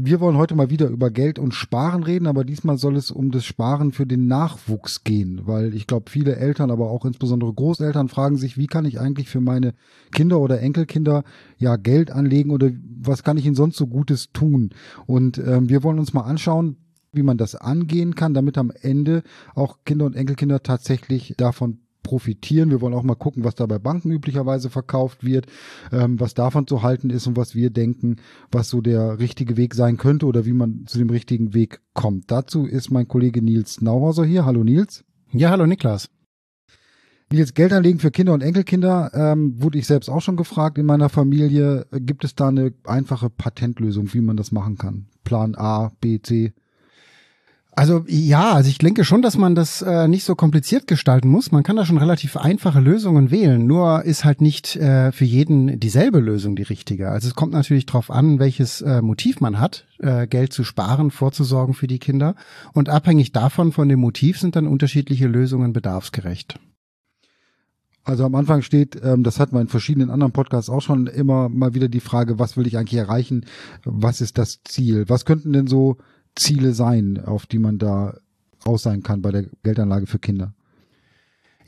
Wir wollen heute mal wieder über Geld und Sparen reden, aber diesmal soll es um das Sparen für den Nachwuchs gehen, weil ich glaube, viele Eltern, aber auch insbesondere Großeltern fragen sich, wie kann ich eigentlich für meine Kinder oder Enkelkinder ja Geld anlegen oder was kann ich ihnen sonst so Gutes tun? Und ähm, wir wollen uns mal anschauen, wie man das angehen kann, damit am Ende auch Kinder und Enkelkinder tatsächlich davon profitieren. Wir wollen auch mal gucken, was da bei Banken üblicherweise verkauft wird, ähm, was davon zu halten ist und was wir denken, was so der richtige Weg sein könnte oder wie man zu dem richtigen Weg kommt. Dazu ist mein Kollege Nils Nauhauser hier. Hallo Nils. Ja, hallo Niklas. Nils, Geld anlegen für Kinder und Enkelkinder, ähm, wurde ich selbst auch schon gefragt in meiner Familie. Gibt es da eine einfache Patentlösung, wie man das machen kann? Plan A, B, C? Also ja, also ich denke schon, dass man das äh, nicht so kompliziert gestalten muss. Man kann da schon relativ einfache Lösungen wählen. Nur ist halt nicht äh, für jeden dieselbe Lösung die richtige. Also es kommt natürlich darauf an, welches äh, Motiv man hat, äh, Geld zu sparen, vorzusorgen für die Kinder. Und abhängig davon, von dem Motiv, sind dann unterschiedliche Lösungen bedarfsgerecht. Also am Anfang steht, ähm, das hatten wir in verschiedenen anderen Podcasts auch schon immer mal wieder die Frage, was will ich eigentlich erreichen? Was ist das Ziel? Was könnten denn so Ziele sein, auf die man da raus sein kann bei der Geldanlage für Kinder?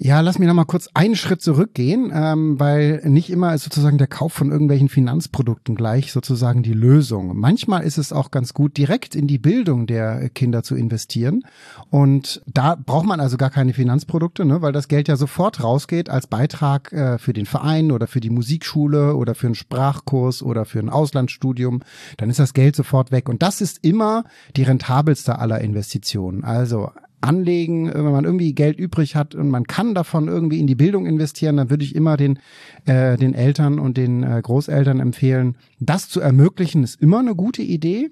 Ja, lass mich noch mal kurz einen Schritt zurückgehen, ähm, weil nicht immer ist sozusagen der Kauf von irgendwelchen Finanzprodukten gleich sozusagen die Lösung. Manchmal ist es auch ganz gut, direkt in die Bildung der Kinder zu investieren. Und da braucht man also gar keine Finanzprodukte, ne, weil das Geld ja sofort rausgeht als Beitrag äh, für den Verein oder für die Musikschule oder für einen Sprachkurs oder für ein Auslandsstudium. Dann ist das Geld sofort weg. Und das ist immer die rentabelste aller Investitionen. Also anlegen, wenn man irgendwie Geld übrig hat und man kann davon irgendwie in die Bildung investieren, dann würde ich immer den, äh, den Eltern und den äh, Großeltern empfehlen, das zu ermöglichen, ist immer eine gute Idee.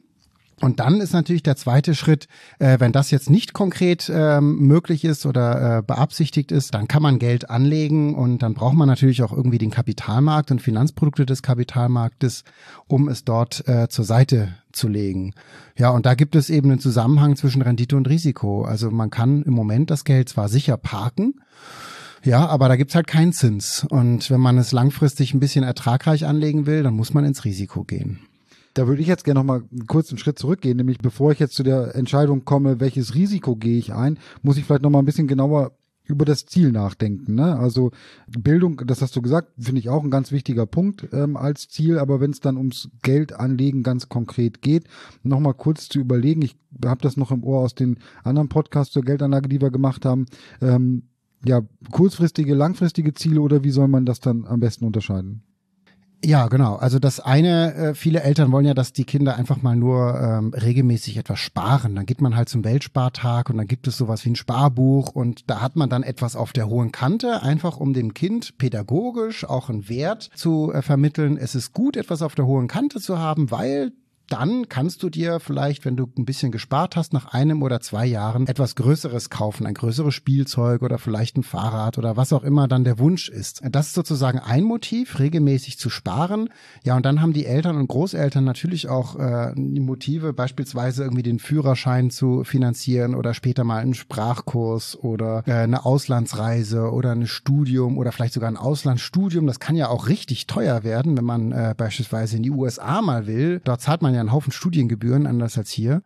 Und dann ist natürlich der zweite Schritt, äh, wenn das jetzt nicht konkret ähm, möglich ist oder äh, beabsichtigt ist, dann kann man Geld anlegen und dann braucht man natürlich auch irgendwie den Kapitalmarkt und Finanzprodukte des Kapitalmarktes, um es dort äh, zur Seite zu legen. Ja, und da gibt es eben einen Zusammenhang zwischen Rendite und Risiko. Also man kann im Moment das Geld zwar sicher parken, ja, aber da gibt's halt keinen Zins. Und wenn man es langfristig ein bisschen ertragreich anlegen will, dann muss man ins Risiko gehen. Da würde ich jetzt gerne noch mal kurz einen Schritt zurückgehen, nämlich bevor ich jetzt zu der Entscheidung komme, welches Risiko gehe ich ein, muss ich vielleicht noch mal ein bisschen genauer über das Ziel nachdenken. Ne? Also Bildung, das hast du gesagt, finde ich auch ein ganz wichtiger Punkt ähm, als Ziel. Aber wenn es dann ums Geld anlegen ganz konkret geht, noch mal kurz zu überlegen. Ich habe das noch im Ohr aus den anderen Podcasts zur Geldanlage, die wir gemacht haben. Ähm, ja, kurzfristige, langfristige Ziele oder wie soll man das dann am besten unterscheiden? Ja, genau. Also das eine, äh, viele Eltern wollen ja, dass die Kinder einfach mal nur ähm, regelmäßig etwas sparen. Dann geht man halt zum Weltspartag und dann gibt es sowas wie ein Sparbuch und da hat man dann etwas auf der hohen Kante, einfach um dem Kind pädagogisch auch einen Wert zu äh, vermitteln. Es ist gut, etwas auf der hohen Kante zu haben, weil dann kannst du dir vielleicht, wenn du ein bisschen gespart hast, nach einem oder zwei Jahren etwas Größeres kaufen, ein größeres Spielzeug oder vielleicht ein Fahrrad oder was auch immer dann der Wunsch ist. Das ist sozusagen ein Motiv, regelmäßig zu sparen. Ja, und dann haben die Eltern und Großeltern natürlich auch äh, die Motive, beispielsweise irgendwie den Führerschein zu finanzieren oder später mal einen Sprachkurs oder äh, eine Auslandsreise oder ein Studium oder vielleicht sogar ein Auslandsstudium. Das kann ja auch richtig teuer werden, wenn man äh, beispielsweise in die USA mal will. Dort zahlt man ja ja einen Haufen Studiengebühren, anders als hier.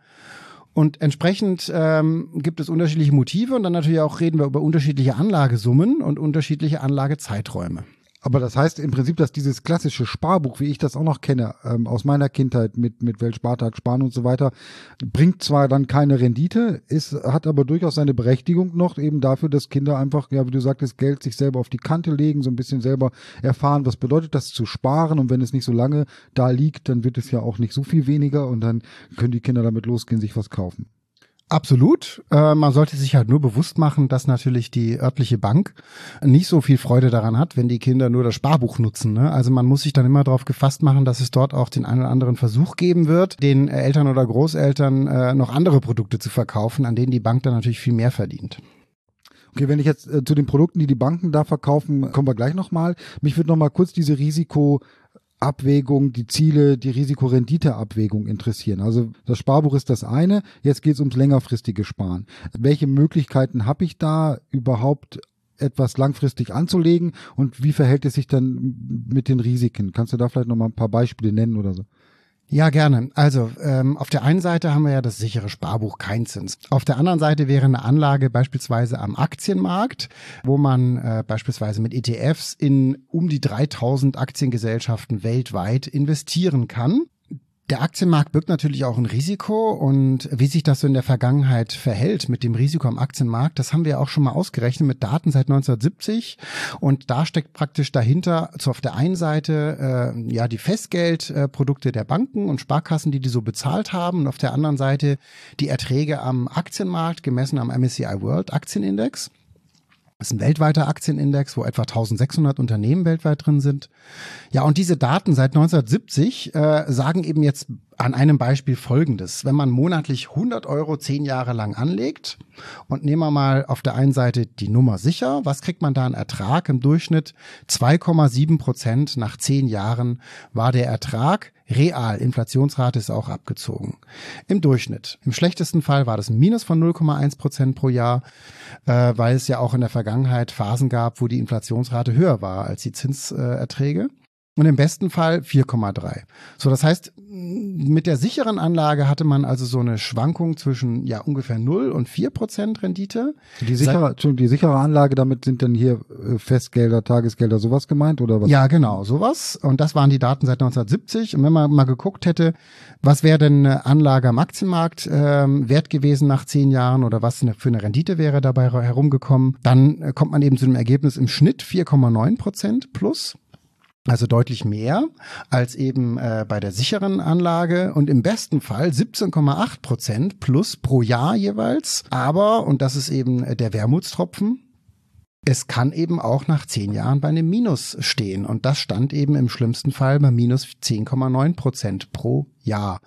Und entsprechend ähm, gibt es unterschiedliche Motive und dann natürlich auch reden wir über unterschiedliche Anlagesummen und unterschiedliche Anlagezeiträume. Aber das heißt im Prinzip, dass dieses klassische Sparbuch, wie ich das auch noch kenne, ähm, aus meiner Kindheit mit, mit Weltspartag, Sparen und so weiter, bringt zwar dann keine Rendite, ist, hat aber durchaus seine Berechtigung noch eben dafür, dass Kinder einfach, ja, wie du sagtest, Geld sich selber auf die Kante legen, so ein bisschen selber erfahren, was bedeutet das zu sparen und wenn es nicht so lange da liegt, dann wird es ja auch nicht so viel weniger und dann können die Kinder damit losgehen, sich was kaufen. Absolut. Äh, man sollte sich halt nur bewusst machen, dass natürlich die örtliche Bank nicht so viel Freude daran hat, wenn die Kinder nur das Sparbuch nutzen. Ne? Also man muss sich dann immer darauf gefasst machen, dass es dort auch den einen oder anderen Versuch geben wird, den Eltern oder Großeltern äh, noch andere Produkte zu verkaufen, an denen die Bank dann natürlich viel mehr verdient. Okay, wenn ich jetzt äh, zu den Produkten, die die Banken da verkaufen, kommen wir gleich nochmal. Mich würde nochmal kurz diese Risikoabwägung, die Ziele, die Risikorenditeabwägung interessieren. Also das Sparbuch ist das eine, jetzt geht es ums längerfristige Sparen. Welche Möglichkeiten habe ich da überhaupt etwas langfristig anzulegen und wie verhält es sich dann mit den Risiken? Kannst du da vielleicht nochmal ein paar Beispiele nennen oder so? Ja, gerne. Also ähm, auf der einen Seite haben wir ja das sichere Sparbuch Keinzins. Auf der anderen Seite wäre eine Anlage beispielsweise am Aktienmarkt, wo man äh, beispielsweise mit ETFs in um die 3000 Aktiengesellschaften weltweit investieren kann. Der Aktienmarkt birgt natürlich auch ein Risiko und wie sich das so in der Vergangenheit verhält mit dem Risiko am Aktienmarkt, das haben wir auch schon mal ausgerechnet mit Daten seit 1970 und da steckt praktisch dahinter so auf der einen Seite äh, ja die Festgeldprodukte der Banken und Sparkassen, die die so bezahlt haben und auf der anderen Seite die Erträge am Aktienmarkt gemessen am MSCI World Aktienindex. Das ist ein weltweiter Aktienindex, wo etwa 1600 Unternehmen weltweit drin sind. Ja, und diese Daten seit 1970 äh, sagen eben jetzt an einem Beispiel Folgendes. Wenn man monatlich 100 Euro zehn Jahre lang anlegt und nehmen wir mal auf der einen Seite die Nummer sicher, was kriegt man da an Ertrag? Im Durchschnitt 2,7 Prozent nach zehn Jahren war der Ertrag real. Inflationsrate ist auch abgezogen. Im Durchschnitt. Im schlechtesten Fall war das ein Minus von 0,1 Prozent pro Jahr, äh, weil es ja auch in der Vergangenheit Phasen gab, wo die Inflationsrate höher war als die Zinserträge. Und im besten Fall 4,3. So, das heißt, mit der sicheren Anlage hatte man also so eine Schwankung zwischen ja ungefähr 0 und 4 Prozent Rendite. Die sichere, die sichere Anlage, damit sind dann hier äh, Festgelder, Tagesgelder, sowas gemeint oder was? Ja, genau, sowas. Und das waren die Daten seit 1970. Und wenn man mal geguckt hätte, was wäre denn eine Anlage am Aktienmarkt ähm, wert gewesen nach zehn Jahren oder was für eine Rendite wäre dabei herumgekommen, dann äh, kommt man eben zu dem Ergebnis im Schnitt 4,9 Prozent plus. Also deutlich mehr als eben äh, bei der sicheren Anlage und im besten Fall 17,8 Prozent plus pro Jahr jeweils. Aber, und das ist eben äh, der Wermutstropfen, es kann eben auch nach zehn Jahren bei einem Minus stehen. Und das stand eben im schlimmsten Fall bei minus 10,9 Prozent pro Jahr.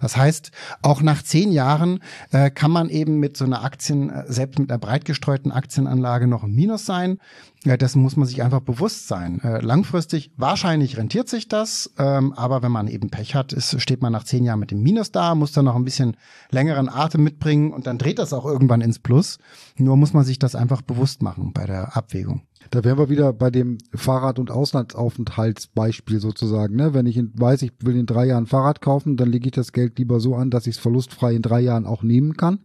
Das heißt, auch nach zehn Jahren äh, kann man eben mit so einer Aktien, äh, selbst mit einer breit gestreuten Aktienanlage noch im Minus sein. Ja, dessen muss man sich einfach bewusst sein. Äh, langfristig, wahrscheinlich rentiert sich das, ähm, aber wenn man eben Pech hat, ist, steht man nach zehn Jahren mit dem Minus da, muss dann noch ein bisschen längeren Atem mitbringen und dann dreht das auch irgendwann ins Plus. Nur muss man sich das einfach bewusst machen bei der Abwägung. Da wären wir wieder bei dem Fahrrad- und Auslandsaufenthaltsbeispiel sozusagen. Ne? Wenn ich in, weiß, ich will in drei Jahren Fahrrad kaufen, dann lege ich das Geld lieber so an, dass ich es verlustfrei in drei Jahren auch nehmen kann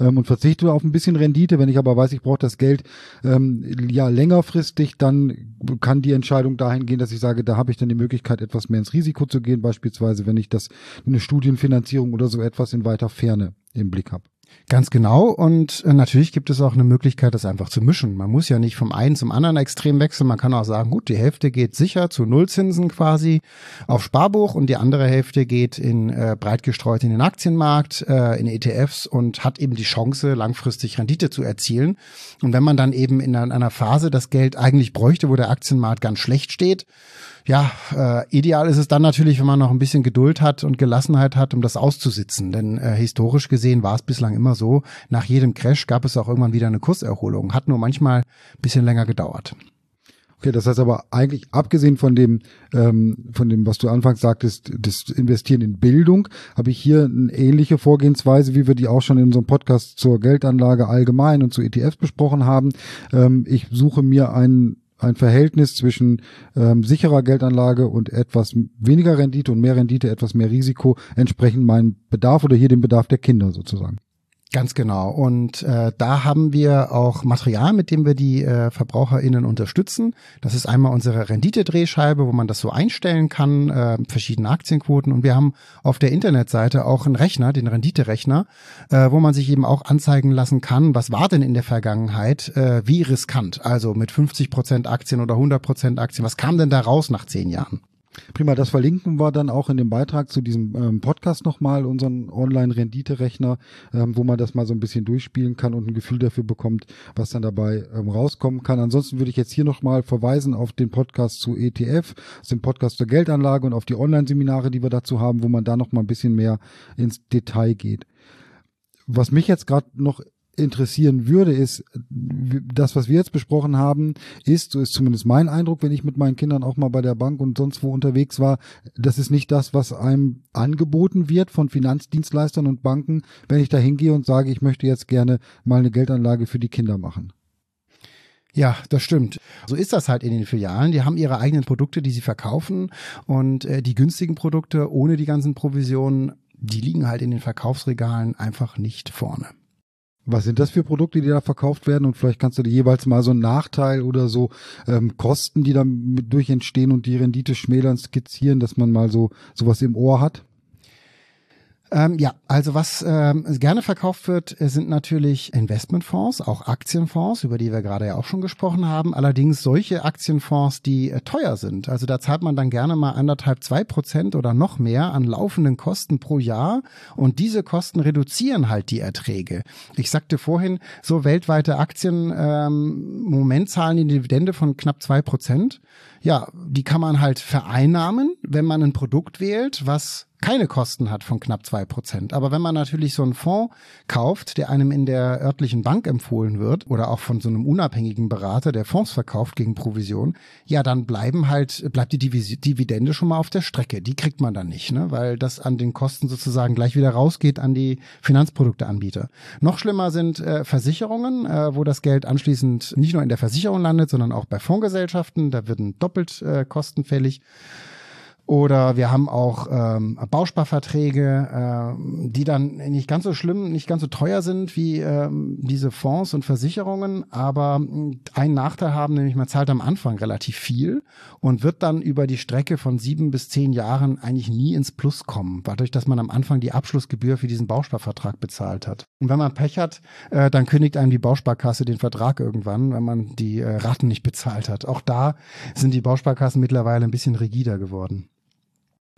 ähm, und verzichte auf ein bisschen Rendite. Wenn ich aber weiß, ich brauche das Geld ähm, ja längerfristig, dann kann die Entscheidung dahin gehen, dass ich sage, da habe ich dann die Möglichkeit, etwas mehr ins Risiko zu gehen, beispielsweise wenn ich das eine Studienfinanzierung oder so etwas in weiter Ferne im Blick habe. Ganz genau. Und äh, natürlich gibt es auch eine Möglichkeit, das einfach zu mischen. Man muss ja nicht vom einen zum anderen extrem wechseln. Man kann auch sagen, gut, die Hälfte geht sicher zu Nullzinsen quasi auf Sparbuch und die andere Hälfte geht in äh, breit gestreut in den Aktienmarkt, äh, in ETFs und hat eben die Chance, langfristig Rendite zu erzielen. Und wenn man dann eben in einer Phase das Geld eigentlich bräuchte, wo der Aktienmarkt ganz schlecht steht, ja, äh, ideal ist es dann natürlich, wenn man noch ein bisschen Geduld hat und Gelassenheit hat, um das auszusitzen. Denn äh, historisch gesehen war es bislang immer so, nach jedem Crash gab es auch irgendwann wieder eine Kurserholung. Hat nur manchmal ein bisschen länger gedauert. Okay, das heißt aber eigentlich abgesehen von dem, ähm, von dem, was du anfangs sagtest, das Investieren in Bildung, habe ich hier eine ähnliche Vorgehensweise, wie wir die auch schon in unserem Podcast zur Geldanlage allgemein und zu ETFs besprochen haben. Ähm, ich suche mir einen ein Verhältnis zwischen ähm, sicherer Geldanlage und etwas weniger Rendite und mehr Rendite, etwas mehr Risiko, entsprechend meinem Bedarf oder hier dem Bedarf der Kinder sozusagen. Ganz genau. Und äh, da haben wir auch Material, mit dem wir die äh, VerbraucherInnen unterstützen. Das ist einmal unsere Renditedrehscheibe, wo man das so einstellen kann, äh, verschiedene Aktienquoten. Und wir haben auf der Internetseite auch einen Rechner, den Renditerechner, äh, wo man sich eben auch anzeigen lassen kann, was war denn in der Vergangenheit äh, wie riskant. Also mit 50 Prozent Aktien oder 100 Prozent Aktien. Was kam denn da raus nach zehn Jahren? Prima, das verlinken wir dann auch in dem Beitrag zu diesem ähm, Podcast nochmal, unseren Online-Rendite-Rechner, ähm, wo man das mal so ein bisschen durchspielen kann und ein Gefühl dafür bekommt, was dann dabei ähm, rauskommen kann. Ansonsten würde ich jetzt hier nochmal verweisen auf den Podcast zu ETF, dem Podcast zur Geldanlage und auf die Online-Seminare, die wir dazu haben, wo man da nochmal ein bisschen mehr ins Detail geht. Was mich jetzt gerade noch interessieren würde, ist, das, was wir jetzt besprochen haben, ist, so ist zumindest mein Eindruck, wenn ich mit meinen Kindern auch mal bei der Bank und sonst wo unterwegs war, das ist nicht das, was einem angeboten wird von Finanzdienstleistern und Banken, wenn ich da hingehe und sage, ich möchte jetzt gerne mal eine Geldanlage für die Kinder machen. Ja, das stimmt. So ist das halt in den Filialen. Die haben ihre eigenen Produkte, die sie verkaufen und äh, die günstigen Produkte ohne die ganzen Provisionen, die liegen halt in den Verkaufsregalen einfach nicht vorne. Was sind das für Produkte, die da verkauft werden? Und vielleicht kannst du dir jeweils mal so einen Nachteil oder so ähm, Kosten, die dann durch entstehen und die Rendite schmälern, skizzieren, dass man mal so sowas im Ohr hat? Ähm, ja, also was ähm, gerne verkauft wird, äh, sind natürlich Investmentfonds, auch Aktienfonds, über die wir gerade ja auch schon gesprochen haben. Allerdings solche Aktienfonds, die äh, teuer sind. Also da zahlt man dann gerne mal anderthalb, zwei Prozent oder noch mehr an laufenden Kosten pro Jahr. Und diese Kosten reduzieren halt die Erträge. Ich sagte vorhin, so weltweite Aktien ähm, Moment zahlen die Dividende von knapp zwei Prozent. Ja, die kann man halt vereinnahmen, wenn man ein Produkt wählt, was keine Kosten hat von knapp zwei Prozent. Aber wenn man natürlich so einen Fonds kauft, der einem in der örtlichen Bank empfohlen wird oder auch von so einem unabhängigen Berater, der Fonds verkauft gegen Provision, ja, dann bleiben halt, bleibt die Dividende schon mal auf der Strecke. Die kriegt man dann nicht, ne? weil das an den Kosten sozusagen gleich wieder rausgeht an die Finanzprodukteanbieter. Noch schlimmer sind äh, Versicherungen, äh, wo das Geld anschließend nicht nur in der Versicherung landet, sondern auch bei Fondsgesellschaften. Da werden doppelt äh, Kosten fällig. Oder wir haben auch ähm, Bausparverträge, äh, die dann nicht ganz so schlimm, nicht ganz so teuer sind wie ähm, diese Fonds und Versicherungen, aber einen Nachteil haben, nämlich man zahlt am Anfang relativ viel und wird dann über die Strecke von sieben bis zehn Jahren eigentlich nie ins Plus kommen, dadurch, dass man am Anfang die Abschlussgebühr für diesen Bausparvertrag bezahlt hat. Und wenn man Pech hat, äh, dann kündigt einem die Bausparkasse den Vertrag irgendwann, wenn man die äh, Raten nicht bezahlt hat. Auch da sind die Bausparkassen mittlerweile ein bisschen rigider geworden.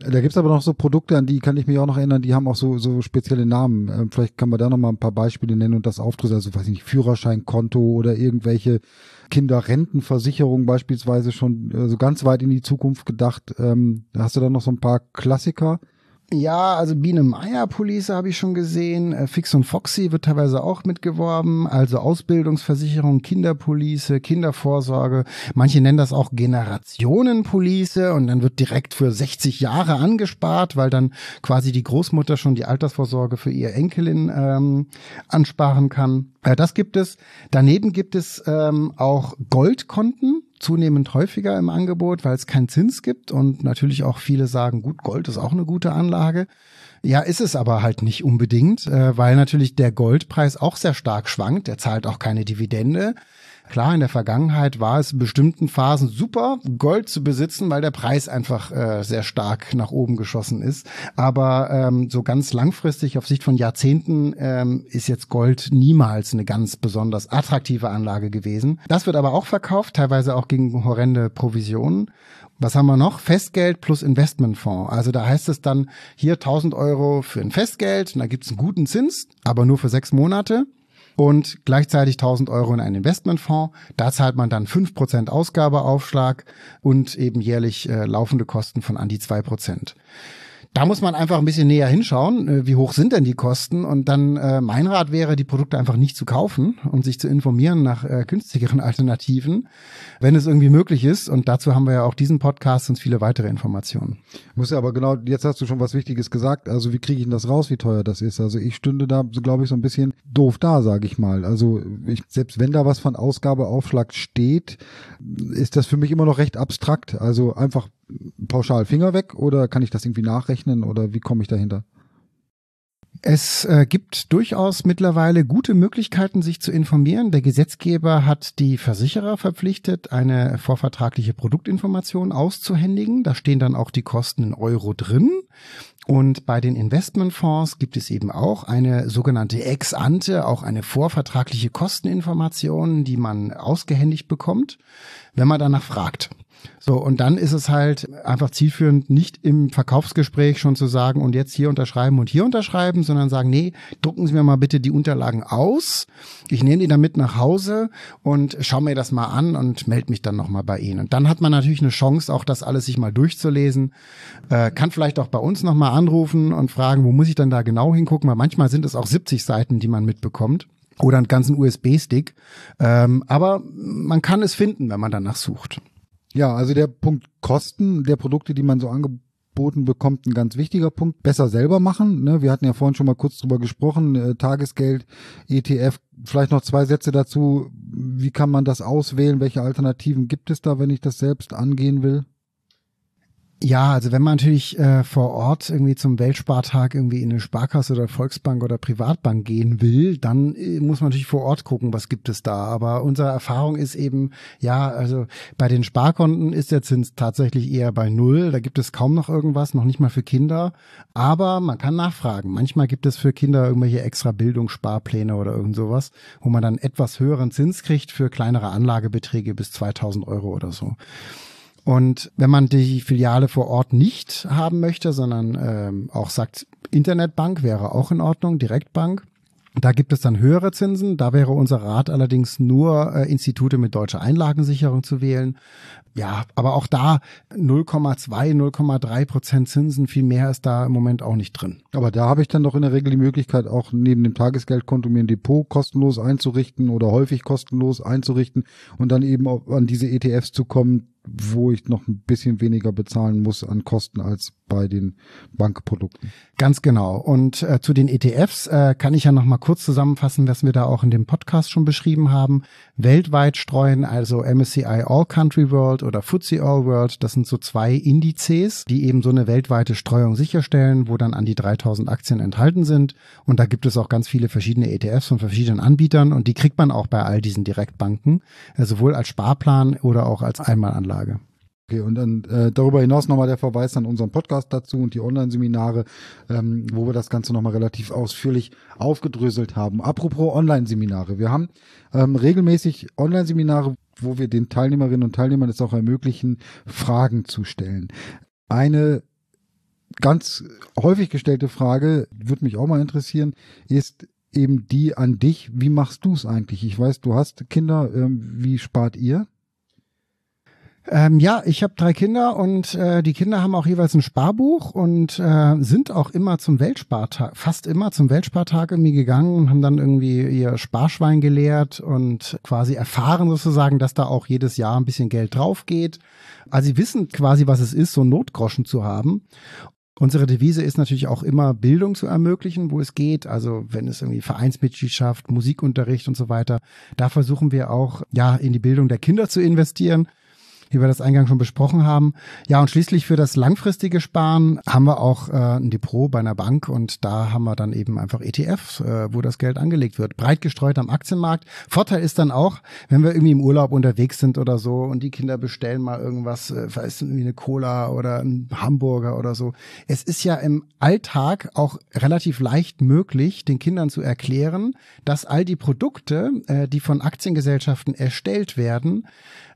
Da gibt's aber noch so Produkte, an die kann ich mich auch noch erinnern, die haben auch so, so spezielle Namen. Ähm, vielleicht kann man da noch mal ein paar Beispiele nennen und das aufdrücken. Also, weiß ich nicht, Führerscheinkonto oder irgendwelche Kinderrentenversicherungen beispielsweise schon äh, so ganz weit in die Zukunft gedacht. Ähm, hast du da noch so ein paar Klassiker? Ja, also Biene Meier Police habe ich schon gesehen. Äh, Fix und Foxy wird teilweise auch mitgeworben. Also Ausbildungsversicherung, Kinderpolice, Kindervorsorge. Manche nennen das auch Generationenpolice und dann wird direkt für 60 Jahre angespart, weil dann quasi die Großmutter schon die Altersvorsorge für ihr Enkelin ähm, ansparen kann. Äh, das gibt es. Daneben gibt es ähm, auch Goldkonten zunehmend häufiger im Angebot, weil es keinen Zins gibt und natürlich auch viele sagen, gut, Gold ist auch eine gute Anlage. Ja, ist es aber halt nicht unbedingt, äh, weil natürlich der Goldpreis auch sehr stark schwankt. Der zahlt auch keine Dividende. Klar, in der Vergangenheit war es in bestimmten Phasen super, Gold zu besitzen, weil der Preis einfach äh, sehr stark nach oben geschossen ist. Aber ähm, so ganz langfristig, auf Sicht von Jahrzehnten, ähm, ist jetzt Gold niemals eine ganz besonders attraktive Anlage gewesen. Das wird aber auch verkauft, teilweise auch gegen horrende Provisionen. Was haben wir noch? Festgeld plus Investmentfonds. Also da heißt es dann hier 1000 Euro für ein Festgeld da gibt's einen guten Zins, aber nur für sechs Monate und gleichzeitig 1000 Euro in einen Investmentfonds. Da zahlt man dann 5% Ausgabeaufschlag und eben jährlich äh, laufende Kosten von an die 2%. Da muss man einfach ein bisschen näher hinschauen, äh, wie hoch sind denn die Kosten und dann äh, mein Rat wäre, die Produkte einfach nicht zu kaufen und sich zu informieren nach äh, günstigeren Alternativen, wenn es irgendwie möglich ist. Und dazu haben wir ja auch diesen Podcast und viele weitere Informationen. Muss ja aber genau, jetzt hast du schon was Wichtiges gesagt. Also wie kriege ich denn das raus, wie teuer das ist? Also ich stünde da, glaube ich, so ein bisschen doof da, sage ich mal. Also ich, selbst wenn da was von Ausgabeaufschlag steht, ist das für mich immer noch recht abstrakt. Also einfach pauschal Finger weg oder kann ich das irgendwie nachrechnen oder wie komme ich dahinter? Es äh, gibt durchaus mittlerweile gute Möglichkeiten, sich zu informieren. Der Gesetzgeber hat die Versicherer verpflichtet, eine vorvertragliche Produktinformation auszuhändigen. Da stehen dann auch die Kosten in Euro drin. Und bei den Investmentfonds gibt es eben auch eine sogenannte Ex-ante, auch eine vorvertragliche Kosteninformation, die man ausgehändigt bekommt, wenn man danach fragt. So, und dann ist es halt einfach zielführend, nicht im Verkaufsgespräch schon zu sagen und jetzt hier unterschreiben und hier unterschreiben, sondern sagen, nee, drucken Sie mir mal bitte die Unterlagen aus. Ich nehme die dann mit nach Hause und schaue mir das mal an und melde mich dann nochmal bei Ihnen. Und dann hat man natürlich eine Chance, auch das alles sich mal durchzulesen. Äh, kann vielleicht auch bei uns nochmal anrufen und fragen, wo muss ich dann da genau hingucken, weil manchmal sind es auch 70 Seiten, die man mitbekommt. oder einen ganzen USB-Stick. Ähm, aber man kann es finden, wenn man danach sucht. Ja, also der Punkt Kosten der Produkte, die man so angeboten bekommt, ein ganz wichtiger Punkt. Besser selber machen. Ne? Wir hatten ja vorhin schon mal kurz drüber gesprochen. Äh, Tagesgeld, ETF. Vielleicht noch zwei Sätze dazu. Wie kann man das auswählen? Welche Alternativen gibt es da, wenn ich das selbst angehen will? Ja, also wenn man natürlich äh, vor Ort irgendwie zum Weltspartag irgendwie in eine Sparkasse oder Volksbank oder Privatbank gehen will, dann äh, muss man natürlich vor Ort gucken, was gibt es da. Aber unsere Erfahrung ist eben, ja, also bei den Sparkonten ist der Zins tatsächlich eher bei Null. Da gibt es kaum noch irgendwas, noch nicht mal für Kinder. Aber man kann nachfragen. Manchmal gibt es für Kinder irgendwelche extra Bildungssparpläne oder irgend sowas, wo man dann etwas höheren Zins kriegt für kleinere Anlagebeträge bis 2000 Euro oder so. Und wenn man die Filiale vor Ort nicht haben möchte, sondern ähm, auch sagt, Internetbank wäre auch in Ordnung, Direktbank, da gibt es dann höhere Zinsen. Da wäre unser Rat allerdings nur äh, Institute mit deutscher Einlagensicherung zu wählen. Ja, aber auch da 0,2, 0,3 Prozent Zinsen, viel mehr ist da im Moment auch nicht drin. Aber da habe ich dann doch in der Regel die Möglichkeit, auch neben dem Tagesgeldkonto mir ein Depot kostenlos einzurichten oder häufig kostenlos einzurichten und dann eben an diese ETFs zu kommen, wo ich noch ein bisschen weniger bezahlen muss an Kosten als bei den Bankprodukten. Ganz genau. Und äh, zu den ETFs äh, kann ich ja noch mal kurz zusammenfassen, was wir da auch in dem Podcast schon beschrieben haben. Weltweit streuen also MSCI All Country World oder FTSE All World, das sind so zwei Indizes, die eben so eine weltweite Streuung sicherstellen, wo dann an die 3000 Aktien enthalten sind. Und da gibt es auch ganz viele verschiedene ETFs von verschiedenen Anbietern und die kriegt man auch bei all diesen Direktbanken, äh, sowohl als Sparplan oder auch als Einmalanlage. Anlage. Okay, und dann äh, darüber hinaus nochmal der Verweis an unseren Podcast dazu und die Online-Seminare, ähm, wo wir das Ganze nochmal relativ ausführlich aufgedröselt haben. Apropos Online-Seminare. Wir haben ähm, regelmäßig Online-Seminare, wo wir den Teilnehmerinnen und Teilnehmern es auch ermöglichen, Fragen zu stellen. Eine ganz häufig gestellte Frage, würde mich auch mal interessieren, ist eben die an dich, wie machst du es eigentlich? Ich weiß, du hast Kinder, ähm, wie spart ihr? Ähm, ja, ich habe drei Kinder und äh, die Kinder haben auch jeweils ein Sparbuch und äh, sind auch immer zum Weltspartag, fast immer zum Weltspartag irgendwie gegangen und haben dann irgendwie ihr Sparschwein geleert und quasi erfahren sozusagen, dass da auch jedes Jahr ein bisschen Geld drauf geht. Also sie wissen quasi, was es ist, so Notgroschen zu haben. Unsere Devise ist natürlich auch immer Bildung zu ermöglichen, wo es geht. Also wenn es irgendwie Vereinsmitgliedschaft, Musikunterricht und so weiter, da versuchen wir auch ja in die Bildung der Kinder zu investieren wie wir das eingangs schon besprochen haben. Ja, und schließlich für das langfristige Sparen haben wir auch äh, ein Depot bei einer Bank und da haben wir dann eben einfach ETFs, äh, wo das Geld angelegt wird. Breit gestreut am Aktienmarkt. Vorteil ist dann auch, wenn wir irgendwie im Urlaub unterwegs sind oder so und die Kinder bestellen mal irgendwas, äh, vielleicht irgendwie eine Cola oder ein Hamburger oder so. Es ist ja im Alltag auch relativ leicht möglich, den Kindern zu erklären, dass all die Produkte, äh, die von Aktiengesellschaften erstellt werden,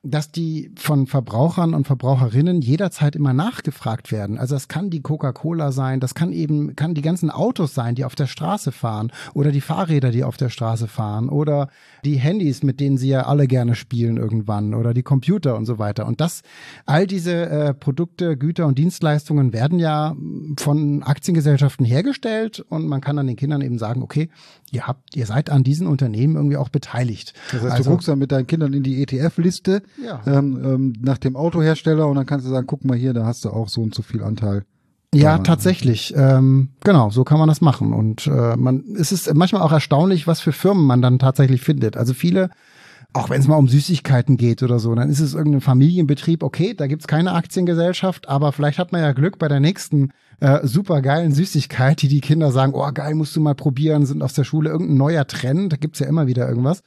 dass die von Verbrauchern und Verbraucherinnen jederzeit immer nachgefragt werden. Also das kann die Coca-Cola sein, das kann eben, kann die ganzen Autos sein, die auf der Straße fahren oder die Fahrräder, die auf der Straße fahren oder die Handys, mit denen sie ja alle gerne spielen irgendwann oder die Computer und so weiter. Und das, all diese äh, Produkte, Güter und Dienstleistungen werden ja von Aktiengesellschaften hergestellt und man kann dann den Kindern eben sagen, okay, ihr habt, ihr seid an diesen Unternehmen irgendwie auch beteiligt. Das heißt, also, du guckst dann mit deinen Kindern in die ETF-Liste ja. ähm, ähm, nach dem Autohersteller und dann kannst du sagen, guck mal hier, da hast du auch so und so viel Anteil. Ja, tatsächlich. Ähm, genau, so kann man das machen. Und äh, man, es ist manchmal auch erstaunlich, was für Firmen man dann tatsächlich findet. Also viele, auch wenn es mal um Süßigkeiten geht oder so, dann ist es irgendein Familienbetrieb, okay, da gibt's keine Aktiengesellschaft, aber vielleicht hat man ja Glück bei der nächsten äh, super geilen Süßigkeit, die die Kinder sagen, oh geil, musst du mal probieren, sind aus der Schule irgendein neuer Trend, da gibt's ja immer wieder irgendwas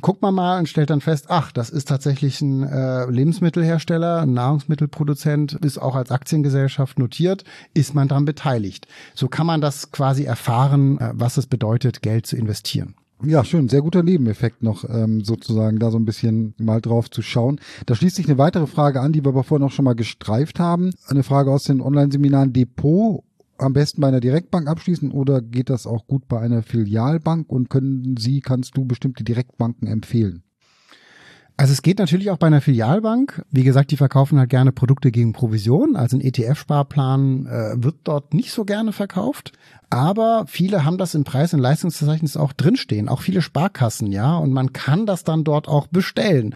guckt man mal und stellt dann fest, ach, das ist tatsächlich ein äh, Lebensmittelhersteller, ein Nahrungsmittelproduzent, ist auch als Aktiengesellschaft notiert, ist man daran beteiligt. So kann man das quasi erfahren, äh, was es bedeutet, Geld zu investieren. Ja, schön, sehr guter Nebeneffekt noch ähm, sozusagen, da so ein bisschen mal drauf zu schauen. Da schließt sich eine weitere Frage an, die wir aber vorhin auch schon mal gestreift haben. Eine Frage aus den Online-Seminaren Depot am besten bei einer Direktbank abschließen oder geht das auch gut bei einer Filialbank und können Sie, kannst du bestimmte Direktbanken empfehlen? Also es geht natürlich auch bei einer Filialbank. Wie gesagt, die verkaufen halt gerne Produkte gegen Provision. Also ein ETF-Sparplan äh, wird dort nicht so gerne verkauft. Aber viele haben das im Preis- und Leistungsverzeichnis auch drinstehen. Auch viele Sparkassen, ja. Und man kann das dann dort auch bestellen.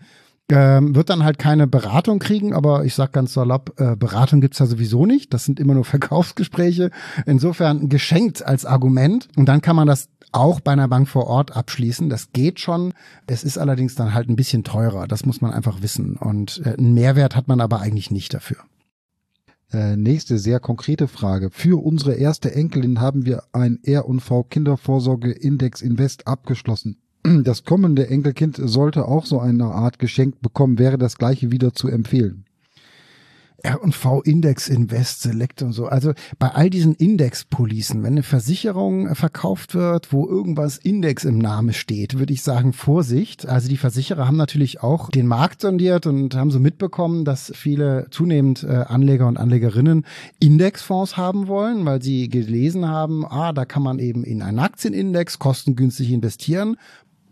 Ähm, wird dann halt keine Beratung kriegen, aber ich sag ganz salopp, äh, Beratung gibt's ja sowieso nicht. Das sind immer nur Verkaufsgespräche. Insofern geschenkt als Argument. Und dann kann man das auch bei einer Bank vor Ort abschließen. Das geht schon. Es ist allerdings dann halt ein bisschen teurer. Das muss man einfach wissen. Und äh, einen Mehrwert hat man aber eigentlich nicht dafür. Äh, nächste sehr konkrete Frage. Für unsere erste Enkelin haben wir ein R&V Kindervorsorge Index Invest abgeschlossen. Das kommende Enkelkind sollte auch so eine Art Geschenk bekommen. Wäre das gleiche wieder zu empfehlen? R&V Index Invest Select und so. Also bei all diesen Index-Policen, wenn eine Versicherung verkauft wird, wo irgendwas Index im Namen steht, würde ich sagen Vorsicht. Also die Versicherer haben natürlich auch den Markt sondiert und haben so mitbekommen, dass viele zunehmend äh, Anleger und Anlegerinnen Indexfonds haben wollen, weil sie gelesen haben, ah, da kann man eben in einen Aktienindex kostengünstig investieren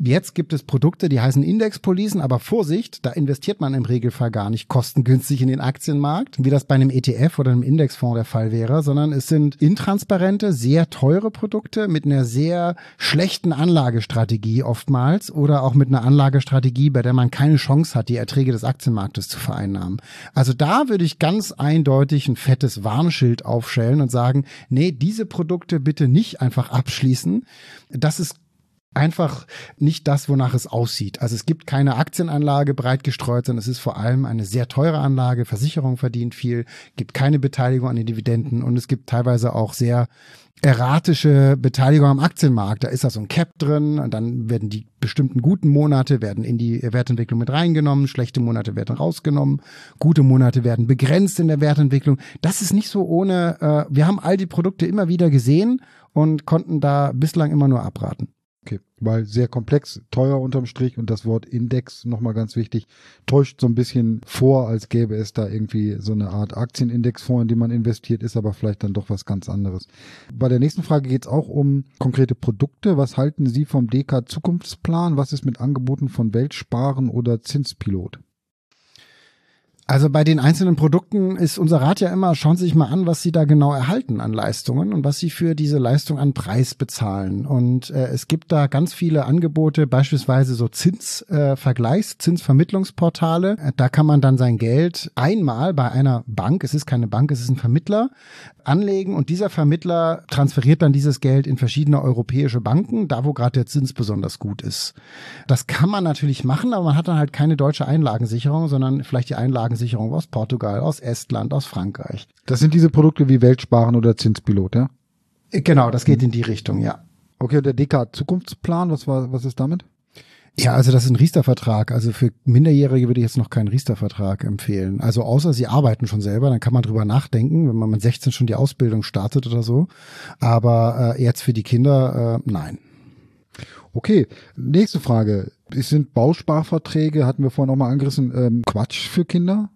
Jetzt gibt es Produkte, die heißen Indexpolicen, aber Vorsicht, da investiert man im Regelfall gar nicht kostengünstig in den Aktienmarkt, wie das bei einem ETF oder einem Indexfonds der Fall wäre, sondern es sind intransparente, sehr teure Produkte mit einer sehr schlechten Anlagestrategie oftmals oder auch mit einer Anlagestrategie, bei der man keine Chance hat, die Erträge des Aktienmarktes zu vereinnahmen. Also da würde ich ganz eindeutig ein fettes Warnschild aufstellen und sagen, nee, diese Produkte bitte nicht einfach abschließen. Das ist einfach nicht das, wonach es aussieht. Also es gibt keine Aktienanlage breit gestreut, sondern es ist vor allem eine sehr teure Anlage. Versicherung verdient viel, gibt keine Beteiligung an den Dividenden und es gibt teilweise auch sehr erratische Beteiligung am Aktienmarkt. Da ist da so ein Cap drin und dann werden die bestimmten guten Monate werden in die Wertentwicklung mit reingenommen, schlechte Monate werden rausgenommen, gute Monate werden begrenzt in der Wertentwicklung. Das ist nicht so ohne, äh, wir haben all die Produkte immer wieder gesehen und konnten da bislang immer nur abraten. Okay, weil sehr komplex, teuer unterm Strich und das Wort Index, nochmal ganz wichtig, täuscht so ein bisschen vor, als gäbe es da irgendwie so eine Art Aktienindexfonds, in den man investiert, ist aber vielleicht dann doch was ganz anderes. Bei der nächsten Frage geht es auch um konkrete Produkte. Was halten Sie vom DK Zukunftsplan? Was ist mit Angeboten von Weltsparen oder Zinspilot? Also bei den einzelnen Produkten ist unser Rat ja immer, schauen Sie sich mal an, was Sie da genau erhalten an Leistungen und was Sie für diese Leistung an Preis bezahlen. Und äh, es gibt da ganz viele Angebote, beispielsweise so Zinsvergleichs, äh, Zinsvermittlungsportale. Da kann man dann sein Geld einmal bei einer Bank, es ist keine Bank, es ist ein Vermittler, anlegen und dieser Vermittler transferiert dann dieses Geld in verschiedene europäische Banken, da wo gerade der Zins besonders gut ist. Das kann man natürlich machen, aber man hat dann halt keine deutsche Einlagensicherung, sondern vielleicht die Einlagensicherung aus Portugal, aus Estland, aus Frankreich. Das sind diese Produkte wie Weltsparen oder Zinspilot, ja? Genau, das geht in die Richtung, ja. Okay, und der DK Zukunftsplan, was war, was ist damit? Ja, also das ist ein Riester-Vertrag. Also für Minderjährige würde ich jetzt noch keinen Riester-Vertrag empfehlen. Also außer sie arbeiten schon selber, dann kann man drüber nachdenken, wenn man mit 16 schon die Ausbildung startet oder so. Aber äh, jetzt für die Kinder, äh, nein. Okay, nächste Frage. Es sind Bausparverträge, hatten wir vorhin auch mal angerissen, ähm, Quatsch für Kinder?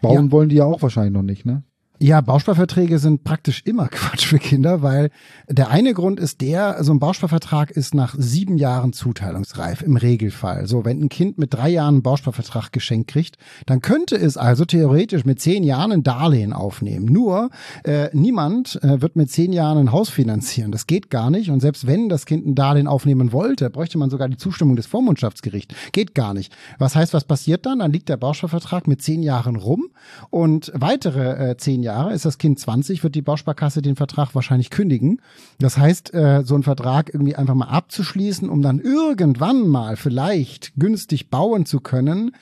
Bauen ja. wollen die ja auch wahrscheinlich noch nicht, ne? Ja, Bausparverträge sind praktisch immer Quatsch für Kinder, weil der eine Grund ist der, so ein Bausparvertrag ist nach sieben Jahren zuteilungsreif im Regelfall. So, wenn ein Kind mit drei Jahren einen Bausparvertrag geschenkt kriegt, dann könnte es also theoretisch mit zehn Jahren ein Darlehen aufnehmen. Nur äh, niemand äh, wird mit zehn Jahren ein Haus finanzieren. Das geht gar nicht. Und selbst wenn das Kind ein Darlehen aufnehmen wollte, bräuchte man sogar die Zustimmung des Vormundschaftsgerichts. Geht gar nicht. Was heißt, was passiert dann? Dann liegt der Bausparvertrag mit zehn Jahren rum und weitere äh, zehn Jahre Jahre, ist das Kind 20, wird die Bausparkasse den Vertrag wahrscheinlich kündigen. Das heißt, äh, so einen Vertrag irgendwie einfach mal abzuschließen, um dann irgendwann mal vielleicht günstig bauen zu können,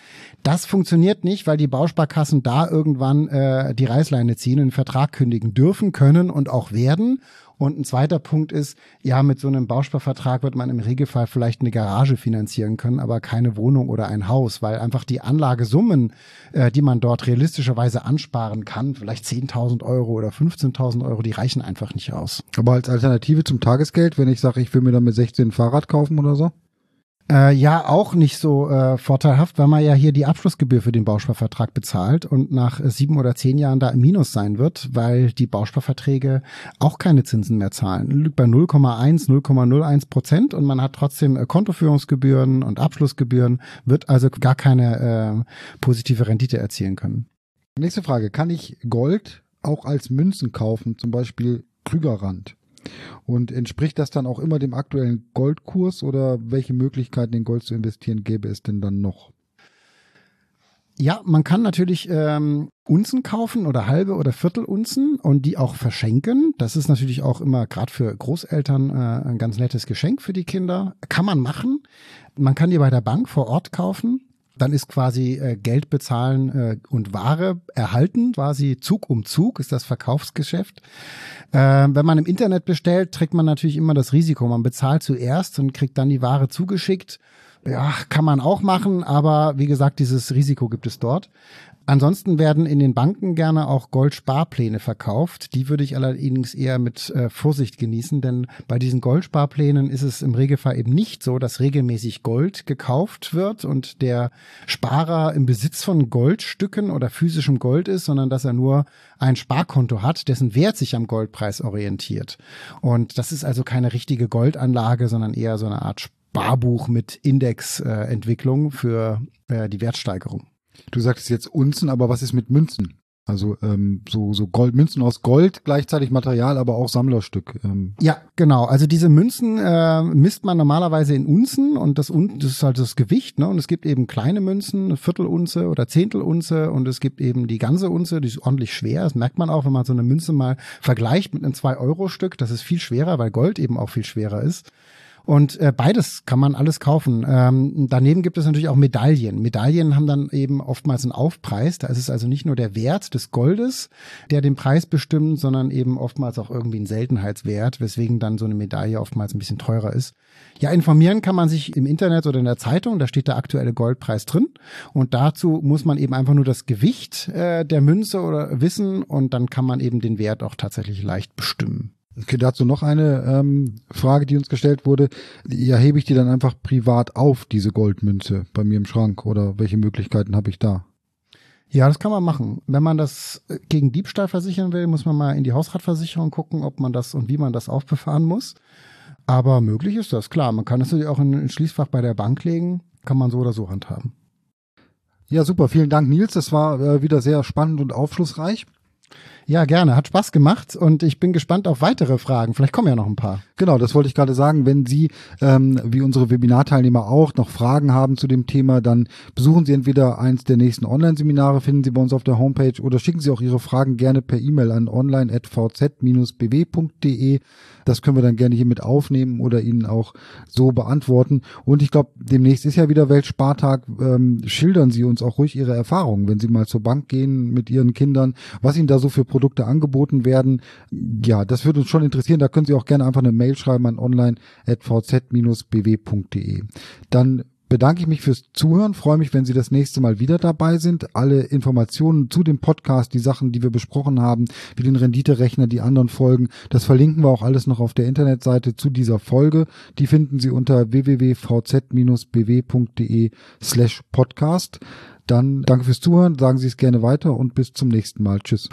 das funktioniert nicht, weil die Bausparkassen da irgendwann äh, die Reißleine ziehen den Vertrag kündigen dürfen, können und auch werden. Und ein zweiter Punkt ist, ja, mit so einem Bausparvertrag wird man im Regelfall vielleicht eine Garage finanzieren können, aber keine Wohnung oder ein Haus, weil einfach die Anlagesummen, äh, die man dort realistischerweise ansparen kann, vielleicht 10.000 Euro oder 15.000 Euro, die reichen einfach nicht aus. Aber als Alternative zum Tagesgeld, wenn ich sage, ich will mir dann mit 16 ein Fahrrad kaufen oder so? Äh, ja, auch nicht so äh, vorteilhaft, weil man ja hier die Abschlussgebühr für den Bausparvertrag bezahlt und nach äh, sieben oder zehn Jahren da im Minus sein wird, weil die Bausparverträge auch keine Zinsen mehr zahlen. Liegt bei 0,1, 0,01 Prozent und man hat trotzdem äh, Kontoführungsgebühren und Abschlussgebühren, wird also gar keine äh, positive Rendite erzielen können. Nächste Frage. Kann ich Gold auch als Münzen kaufen, zum Beispiel Krügerrand? Und entspricht das dann auch immer dem aktuellen Goldkurs oder welche Möglichkeiten in Gold zu investieren gäbe es denn dann noch? Ja, man kann natürlich ähm, Unzen kaufen oder halbe oder Viertelunzen und die auch verschenken. Das ist natürlich auch immer gerade für Großeltern äh, ein ganz nettes Geschenk für die Kinder. Kann man machen. Man kann die bei der Bank vor Ort kaufen dann ist quasi äh, Geld bezahlen äh, und Ware erhalten, quasi Zug um Zug ist das Verkaufsgeschäft. Äh, wenn man im Internet bestellt, trägt man natürlich immer das Risiko. Man bezahlt zuerst und kriegt dann die Ware zugeschickt. Ja, kann man auch machen, aber wie gesagt, dieses Risiko gibt es dort. Ansonsten werden in den Banken gerne auch Goldsparpläne verkauft. Die würde ich allerdings eher mit äh, Vorsicht genießen, denn bei diesen Goldsparplänen ist es im Regelfall eben nicht so, dass regelmäßig Gold gekauft wird und der Sparer im Besitz von Goldstücken oder physischem Gold ist, sondern dass er nur ein Sparkonto hat, dessen Wert sich am Goldpreis orientiert. Und das ist also keine richtige Goldanlage, sondern eher so eine Art Sparbuch mit Indexentwicklung äh, für äh, die Wertsteigerung. Du sagst jetzt Unzen, aber was ist mit Münzen? Also ähm, so, so Gold, Münzen aus Gold, gleichzeitig Material, aber auch Sammlerstück. Ähm. Ja, genau. Also diese Münzen äh, misst man normalerweise in Unzen und das, das ist halt das Gewicht. Ne? Und es gibt eben kleine Münzen, eine Viertelunze oder Zehntelunze und es gibt eben die ganze Unze, die ist ordentlich schwer. Das merkt man auch, wenn man so eine Münze mal vergleicht mit einem 2-Euro-Stück. Das ist viel schwerer, weil Gold eben auch viel schwerer ist. Und äh, beides kann man alles kaufen. Ähm, daneben gibt es natürlich auch Medaillen. Medaillen haben dann eben oftmals einen Aufpreis. Da ist es also nicht nur der Wert des Goldes, der den Preis bestimmt, sondern eben oftmals auch irgendwie ein Seltenheitswert, weswegen dann so eine Medaille oftmals ein bisschen teurer ist. Ja, informieren kann man sich im Internet oder in der Zeitung. Da steht der aktuelle Goldpreis drin. Und dazu muss man eben einfach nur das Gewicht äh, der Münze oder wissen und dann kann man eben den Wert auch tatsächlich leicht bestimmen. Okay, dazu noch eine ähm, Frage, die uns gestellt wurde. Ja, hebe ich die dann einfach privat auf, diese Goldmünze bei mir im Schrank oder welche Möglichkeiten habe ich da? Ja, das kann man machen. Wenn man das äh, gegen Diebstahl versichern will, muss man mal in die Hausratversicherung gucken, ob man das und wie man das aufbefahren muss. Aber möglich ist das, klar. Man kann es natürlich auch in ein Schließfach bei der Bank legen, kann man so oder so handhaben. Ja, super. Vielen Dank, Nils. Das war äh, wieder sehr spannend und aufschlussreich. Ja, gerne. Hat Spaß gemacht und ich bin gespannt auf weitere Fragen. Vielleicht kommen ja noch ein paar. Genau, das wollte ich gerade sagen. Wenn Sie, ähm, wie unsere Webinarteilnehmer auch, noch Fragen haben zu dem Thema, dann besuchen Sie entweder eins der nächsten Online-Seminare, finden Sie bei uns auf der Homepage oder schicken Sie auch Ihre Fragen gerne per E-Mail an online.vz-bw.de. Das können wir dann gerne hier mit aufnehmen oder Ihnen auch so beantworten. Und ich glaube, demnächst ist ja wieder Weltspartag. Ähm, schildern Sie uns auch ruhig Ihre Erfahrungen, wenn Sie mal zur Bank gehen mit Ihren Kindern, was Ihnen da so für Produkte angeboten werden. Ja, das würde uns schon interessieren. Da können Sie auch gerne einfach eine Mail schreiben an online.vz-bw.de. Dann bedanke ich mich fürs Zuhören, freue mich, wenn Sie das nächste Mal wieder dabei sind. Alle Informationen zu dem Podcast, die Sachen, die wir besprochen haben, wie den Renditerechner, die anderen Folgen, das verlinken wir auch alles noch auf der Internetseite zu dieser Folge. Die finden Sie unter www.vz-bw.de slash podcast. Dann danke fürs Zuhören, sagen Sie es gerne weiter und bis zum nächsten Mal. Tschüss.